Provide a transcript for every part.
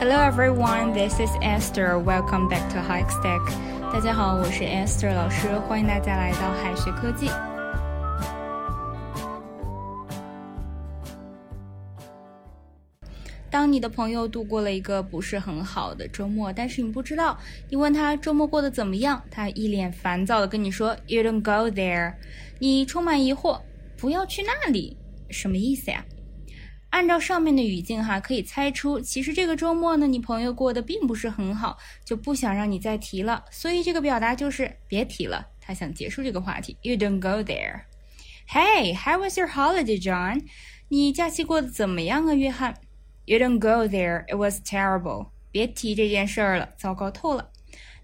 Hello everyone, this is Esther. Welcome back to High Stack. 大家好，我是 Esther 老师，欢迎大家来到海学科技。当你的朋友度过了一个不是很好的周末，但是你不知道，你问他周末过得怎么样，他一脸烦躁的跟你说 “You don't go there”，你充满疑惑，不要去那里，什么意思呀？按照上面的语境哈，可以猜出，其实这个周末呢，你朋友过得并不是很好，就不想让你再提了。所以这个表达就是别提了，他想结束这个话题。You don't go there. Hey, how was your holiday, John? 你假期过得怎么样啊，约翰？You don't go there. It was terrible. 别提这件事儿了，糟糕透了。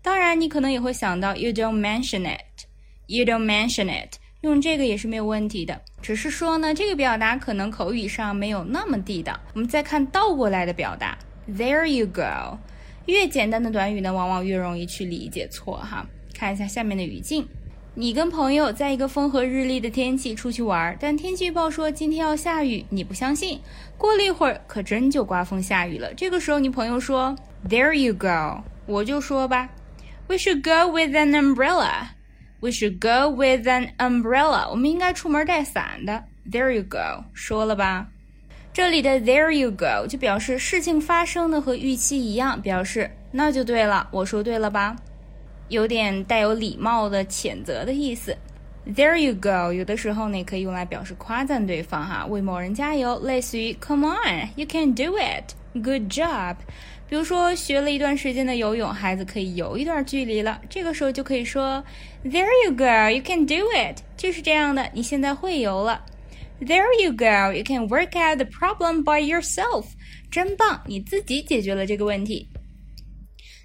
当然，你可能也会想到，You don't mention it. You don't mention it. 用这个也是没有问题的，只是说呢，这个表达可能口语上没有那么地道。我们再看倒过来的表达，There you go。越简单的短语呢，往往越容易去理解错哈。看一下下面的语境：你跟朋友在一个风和日丽的天气出去玩，但天气预报说今天要下雨，你不相信。过了一会儿，可真就刮风下雨了。这个时候，你朋友说，There you go。我就说吧，We should go with an umbrella。We should go with an umbrella。我们应该出门带伞的。There you go，说了吧。这里的 There you go 就表示事情发生的和预期一样，表示那就对了，我说对了吧？有点带有礼貌的谴责的意思。There you go，有的时候呢可以用来表示夸赞对方哈，为某人加油，类似于 Come on，you can do it Good job。比如说学了一段时间的游泳，孩子可以游一段距离了，这个时候就可以说，There you go, you can do it，就是这样的，你现在会游了。There you go, you can work out the problem by yourself，真棒，你自己解决了这个问题。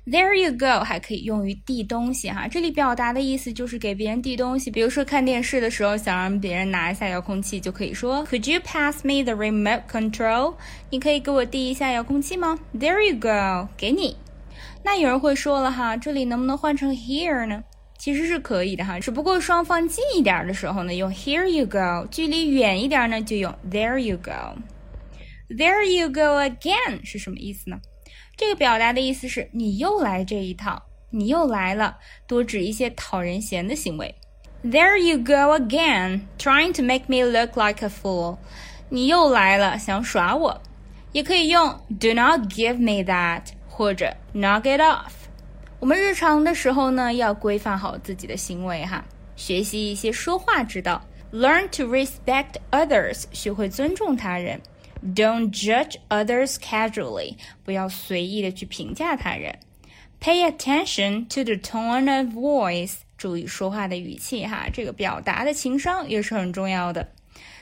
There you go，还可以用于递东西哈。这里表达的意思就是给别人递东西。比如说看电视的时候，想让别人拿一下遥控器，就可以说 Could you pass me the remote control？你可以给我递一下遥控器吗？There you go，给你。那有人会说了哈，这里能不能换成 here 呢？其实是可以的哈，只不过双方近一点的时候呢，用 Here you go；距离远一点呢，就用 There you go。There you go again 是什么意思呢？这个表达的意思是你又来这一套，你又来了，多指一些讨人嫌的行为。There you go again, trying to make me look like a fool。你又来了，想耍我。也可以用 Do not give me that，或者 Knock it off。我们日常的时候呢，要规范好自己的行为哈，学习一些说话之道。Learn to respect others，学会尊重他人。Don't judge others casually，不要随意的去评价他人。Pay attention to the tone of voice，注意说话的语气哈，这个表达的情商也是很重要的。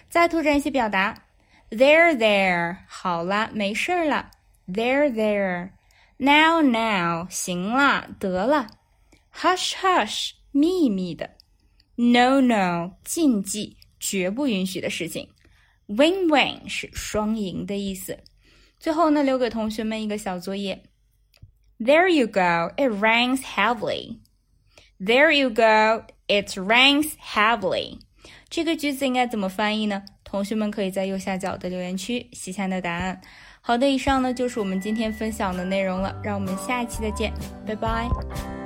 再拓展一些表达，There there，好了，没事儿了。There there，Now now，行了，得了。Hush hush，秘密的。No no，禁忌，绝不允许的事情。Win-win 是双赢的意思。最后呢，留给同学们一个小作业。There you go. It rains heavily. There you go. It rains heavily. 这个句子应该怎么翻译呢？同学们可以在右下角的留言区写下你的答案。好的，以上呢就是我们今天分享的内容了。让我们下一期再见，拜拜。